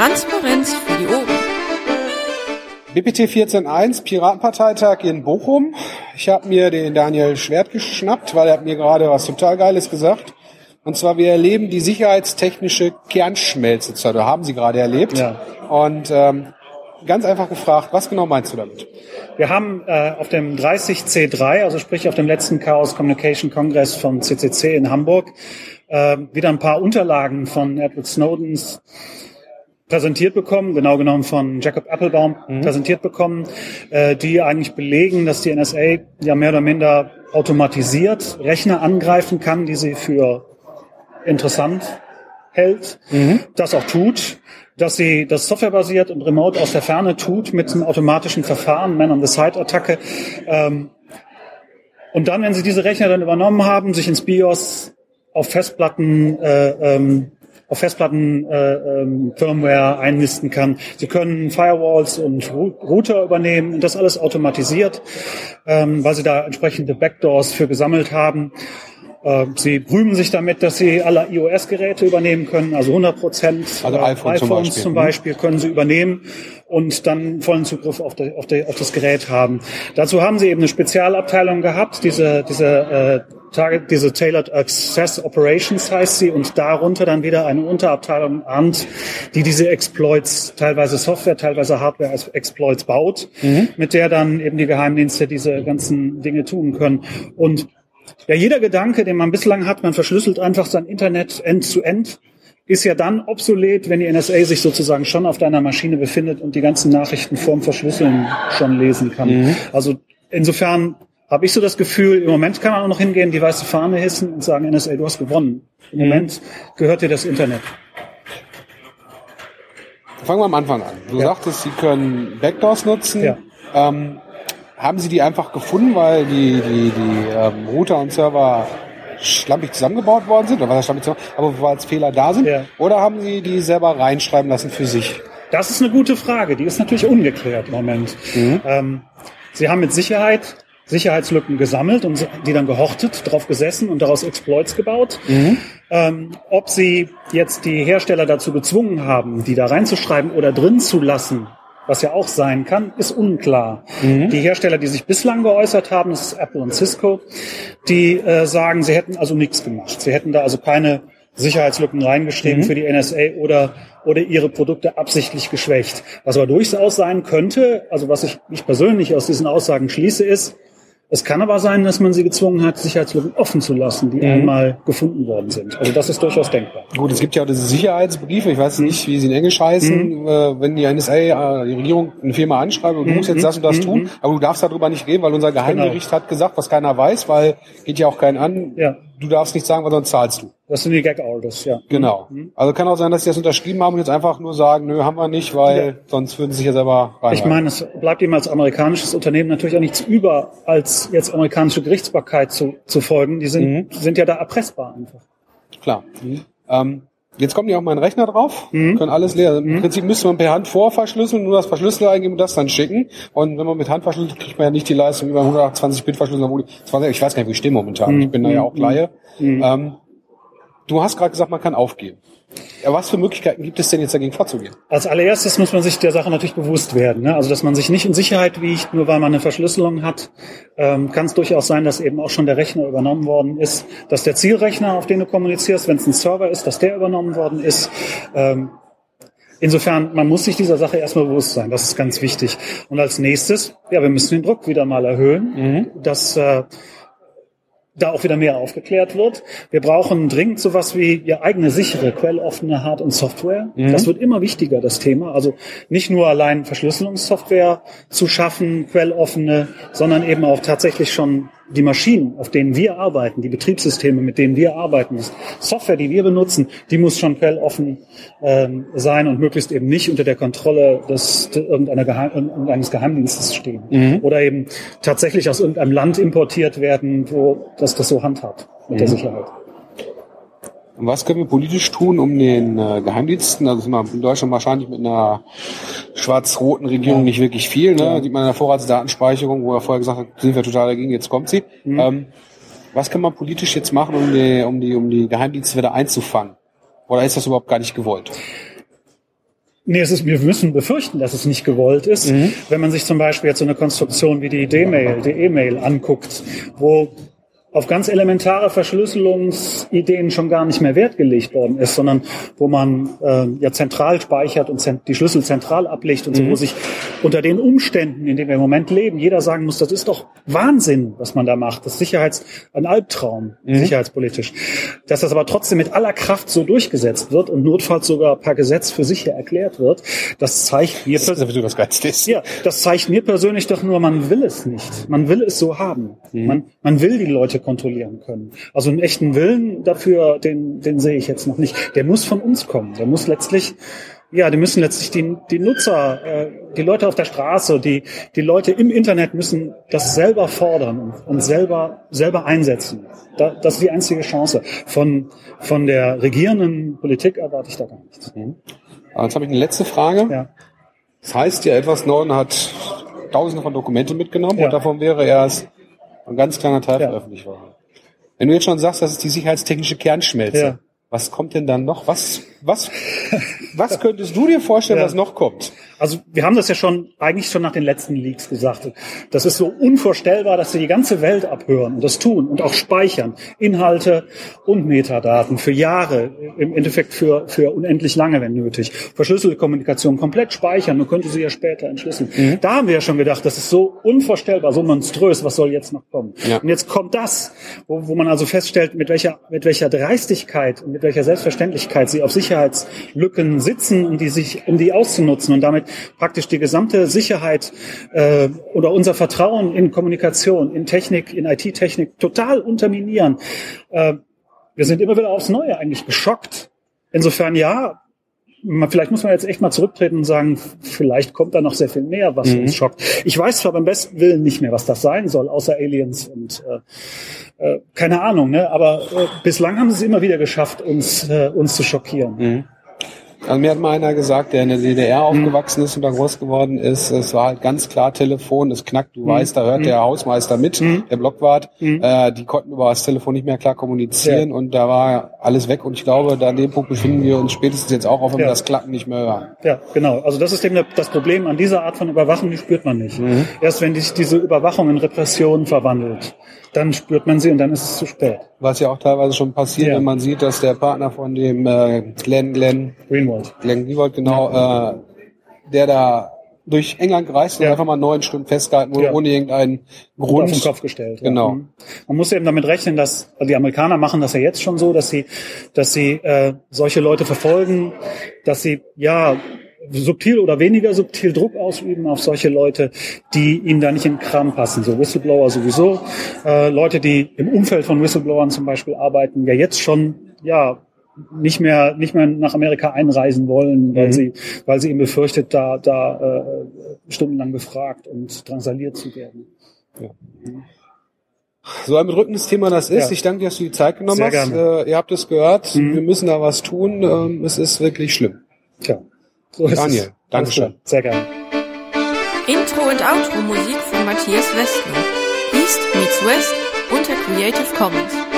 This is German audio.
Transparenz für die Ohren. BPT 14.1, Piratenparteitag in Bochum. Ich habe mir den Daniel Schwert geschnappt, weil er hat mir gerade was total Geiles gesagt. Und zwar, wir erleben die sicherheitstechnische Kernschmelze. Da haben Sie gerade erlebt. Ja. Und ähm, ganz einfach gefragt, was genau meinst du damit? Wir haben äh, auf dem 30C3, also sprich auf dem letzten Chaos Communication Congress vom CCC in Hamburg, äh, wieder ein paar Unterlagen von Edward Snowdens präsentiert bekommen, genau genommen von Jacob Applebaum Mhm. präsentiert bekommen, äh, die eigentlich belegen, dass die NSA ja mehr oder minder automatisiert Rechner angreifen kann, die sie für interessant hält, das auch tut, dass sie das softwarebasiert und remote aus der Ferne tut mit einem automatischen Verfahren, Man-on-the-Side-Attacke. Ähm, und dann, wenn sie diese Rechner dann übernommen haben, sich ins BIOS auf Festplatten äh, ähm, auf Festplatten äh, ähm, Firmware einnisten kann. Sie können Firewalls und Router übernehmen und das alles automatisiert, ähm, weil sie da entsprechende Backdoors für gesammelt haben. Äh, Sie rühmen sich damit, dass Sie alle iOS-Geräte übernehmen können, also 100 Prozent Also iPhone zum iPhones Beispiel. zum Mhm. Beispiel können Sie übernehmen und dann vollen Zugriff auf, der, auf, der, auf das Gerät haben. Dazu haben Sie eben eine Spezialabteilung gehabt, diese, diese, äh, Target, diese Tailored Access Operations heißt sie und darunter dann wieder eine Unterabteilung ANT, die diese Exploits, teilweise Software, teilweise Hardware als Exploits baut, mit der dann eben die Geheimdienste diese ganzen Dinge tun können. Und ja, jeder Gedanke, den man bislang hat, man verschlüsselt einfach sein Internet end-zu-end, ist ja dann obsolet, wenn die NSA sich sozusagen schon auf deiner Maschine befindet und die ganzen Nachrichten vorm Verschlüsseln schon lesen kann. Also insofern habe ich so das Gefühl, im Moment kann man auch noch hingehen, die weiße Fahne hissen und sagen, NSA, du hast gewonnen. Im Moment gehört dir das Internet. Fangen wir am Anfang an. Du Ja. sagtest, Sie können Backdoors nutzen. Ja. Ähm, haben Sie die einfach gefunden, weil die, die, die ähm, Router und Server schlampig zusammengebaut worden sind? Oder was schlampig? Aber wo als Fehler da sind? Ja. Oder haben Sie die selber reinschreiben lassen für sich? Das ist eine gute Frage. Die ist natürlich ungeklärt im Moment. Ähm, Sie haben mit Sicherheit Sicherheitslücken gesammelt und die dann gehortet, drauf gesessen und daraus Exploits gebaut. Ähm, ob Sie jetzt die Hersteller dazu gezwungen haben, die da reinzuschreiben oder drin zu lassen, was ja auch sein kann, ist unklar. Die Hersteller, die sich bislang geäußert haben, das ist Apple und Cisco, die äh, sagen, sie hätten also nichts gemacht. Sie hätten da also keine Sicherheitslücken reingeschrieben für die NSA oder, oder ihre Produkte absichtlich geschwächt. Was aber durchaus sein könnte, also was ich, ich persönlich aus diesen Aussagen schließe, ist, es kann aber sein, dass man sie gezwungen hat, Sicherheitslücken offen zu lassen, die einmal gefunden worden sind. Also das ist durchaus denkbar. Gut, es gibt ja auch diese Sicherheitsbriefe, ich weiß nicht, wie sie in Englisch heißen, äh, wenn die NSA, äh, die Regierung eine Firma anschreibt und du musst jetzt das und das tun, aber du darfst darüber nicht reden, weil unser Geheimgericht hat gesagt, was keiner weiß, weil geht ja auch keinen an, Ja. du darfst nicht sagen, weil sonst zahlst du. Das sind die Gag-Orders, ja. Genau. Also kann auch sein, dass sie das unterschrieben haben und jetzt einfach nur sagen, nö, haben wir nicht, weil Ja. sonst würden sie sich ja selber rein. Ich meine, es bleibt ihm als amerikanisches Unternehmen natürlich auch nichts über, als jetzt amerikanische Gerichtsbarkeit zu, zu folgen. Die sind, sind ja da erpressbar einfach. Klar. Ähm, jetzt kommen die auf meinen Rechner drauf, können alles leer. Im Prinzip müsste man per Hand vorverschlüsseln, nur das Verschlüsseler eingeben und das dann schicken. Und wenn man mit Hand verschlüsselt, kriegt man ja nicht die Leistung über 128 Bit verschlüsseln. obwohl die 20 Ich weiß gar nicht, wie ich stehe momentan. Ich bin da ja auch Laie. Ähm, du hast gerade gesagt, man kann aufgeben. Ja, was für Möglichkeiten gibt es denn jetzt dagegen vorzugehen? Als allererstes muss man sich der Sache natürlich bewusst werden. Ne? Also, dass man sich nicht in Sicherheit wiegt, nur weil man eine Verschlüsselung hat. Ähm, kann es durchaus sein, dass eben auch schon der Rechner übernommen worden ist, dass der Zielrechner, auf den du kommunizierst, wenn es ein Server ist, dass der übernommen worden ist. Ähm, Insofern, man muss sich dieser Sache erstmal bewusst sein. Das ist ganz wichtig. Und als nächstes, ja, wir müssen den Druck wieder mal erhöhen, dass äh, da auch wieder mehr aufgeklärt wird. Wir brauchen dringend sowas wie ja, eigene sichere, quelloffene Hard- und Software. Das wird immer wichtiger, das Thema. Also nicht nur allein Verschlüsselungssoftware zu schaffen, quelloffene, sondern eben auch tatsächlich schon die Maschinen, auf denen wir arbeiten, die Betriebssysteme, mit denen wir arbeiten, die Software, die wir benutzen, die muss schon quelloffen ähm, sein und möglichst eben nicht unter der Kontrolle des, irgendeiner Geheim, irgendeines Geheimdienstes stehen. Oder eben tatsächlich aus irgendeinem Land importiert werden, wo das das so handhabt mit der Sicherheit. Und was können wir politisch tun, um den äh, Geheimdiensten, also sind wir in Deutschland wahrscheinlich mit einer schwarz-roten Regierung nicht wirklich viel, ne? Sieht man in der Vorratsdatenspeicherung, wo er vorher gesagt hat, sind wir total dagegen, jetzt kommt sie. Ähm, was kann man politisch jetzt machen, um die, um die, um die Geheimdienste wieder einzufangen? Oder ist das überhaupt gar nicht gewollt? Nee, es ist, wir müssen befürchten, dass es nicht gewollt ist. Mhm. Wenn man sich zum Beispiel jetzt so eine Konstruktion wie die D-Mail, die E-Mail anguckt, wo auf ganz elementare Verschlüsselungsideen schon gar nicht mehr Wert gelegt worden ist, sondern wo man äh, ja zentral speichert und die Schlüssel zentral ablegt und so, mhm. wo sich unter den Umständen, in denen wir im Moment leben, jeder sagen muss, das ist doch Wahnsinn, was man da macht. Das ist Sicherheits ein Albtraum, mhm. sicherheitspolitisch. Dass das aber trotzdem mit aller Kraft so durchgesetzt wird und notfalls sogar per Gesetz für sicher erklärt wird, das zeigt mir das Ja, das zeigt mir persönlich doch nur, man will es nicht. Man will es so haben. Mhm. Man, man will die Leute kontrollieren können. Also einen echten Willen dafür, den, den sehe ich jetzt noch nicht. Der muss von uns kommen. Der muss letztlich, ja, die müssen letztlich die, die Nutzer, äh, die Leute auf der Straße, die, die Leute im Internet müssen das selber fordern und, und selber, selber einsetzen. Da, das ist die einzige Chance. Von, von der regierenden Politik erwarte ich da gar nichts. Mhm. Jetzt habe ich eine letzte Frage. Ja. Das heißt ja, etwas Norden hat tausende von Dokumenten mitgenommen ja. und davon wäre erst ein ganz kleiner Teil ja. veröffentlicht worden. Wenn du jetzt schon sagst, das ist die sicherheitstechnische Kernschmelze, ja. was kommt denn dann noch? Was, was, was könntest du dir vorstellen, ja. was noch kommt? Also wir haben das ja schon eigentlich schon nach den letzten Leaks gesagt. Das ist so unvorstellbar, dass sie die ganze Welt abhören und das tun und auch speichern. Inhalte und Metadaten für Jahre, im Endeffekt für, für unendlich lange, wenn nötig. Verschlüsselte Kommunikation komplett speichern und könnte sie ja später entschlüsseln. Mhm. Da haben wir ja schon gedacht, das ist so unvorstellbar, so monströs, was soll jetzt noch kommen? Ja. Und jetzt kommt das, wo, wo man also feststellt, mit welcher, mit welcher Dreistigkeit und mit welcher Selbstverständlichkeit sie auf Sicherheitslücken sitzen, um die sich, um die auszunutzen und damit praktisch die gesamte Sicherheit äh, oder unser Vertrauen in Kommunikation, in Technik, in IT-Technik total unterminieren. Äh, wir sind immer wieder aufs Neue eigentlich geschockt. Insofern ja, vielleicht muss man jetzt echt mal zurücktreten und sagen, vielleicht kommt da noch sehr viel mehr, was mhm. uns schockt. Ich weiß zwar beim besten Willen nicht mehr, was das sein soll, außer Aliens und äh, äh, keine Ahnung, ne? aber äh, bislang haben sie es immer wieder geschafft, uns, äh, uns zu schockieren. Mhm. Also mir hat mal einer gesagt, der in der DDR mhm. aufgewachsen ist und da groß geworden ist, es war halt ganz klar Telefon, es knackt, du mhm. weißt, da hört mhm. der Hausmeister mit, der Blockwart, äh, die konnten über das Telefon nicht mehr klar kommunizieren ja. und da war alles weg und ich glaube, da an dem Punkt befinden wir uns spätestens jetzt auch, auch wenn ja. wir das Klacken nicht mehr hören. Ja, genau. Also das ist eben das Problem an dieser Art von Überwachung, die spürt man nicht. Mhm. Erst wenn sich diese Überwachung in Repression verwandelt dann spürt man sie und dann ist es zu spät. Was ja auch teilweise schon passiert, ja. wenn man sieht, dass der Partner von dem äh, Glenn, Glenn Greenwald, Glenn Greenwald, genau, ja. äh, der da durch England gereist und ja. einfach mal neun Stunden festgehalten wurde, ohne irgendeinen Grund. Auf den Kopf gestellt. Genau. Mhm. Man muss eben damit rechnen, dass also die Amerikaner machen das ja jetzt schon so, dass sie, dass sie äh, solche Leute verfolgen, dass sie ja subtil oder weniger subtil Druck ausüben auf solche Leute, die ihnen da nicht in den Kram passen. So Whistleblower sowieso. Äh, Leute, die im Umfeld von Whistleblowern zum Beispiel arbeiten, ja jetzt schon, ja, nicht mehr nicht mehr nach Amerika einreisen wollen, weil mhm. sie weil sie eben befürchtet, da da äh, stundenlang befragt und drangsaliert zu werden. Ja. So ein bedrückendes Thema das ist. Ja. Ich danke dir, dass du die Zeit genommen Sehr hast. Äh, ihr habt es gehört. Mhm. Wir müssen da was tun. Ähm, es ist wirklich schlimm. Tja. So Daniel, Dankeschön. Sehr gerne. Intro und Outro Musik von Matthias Westner. East meets West unter Creative Commons.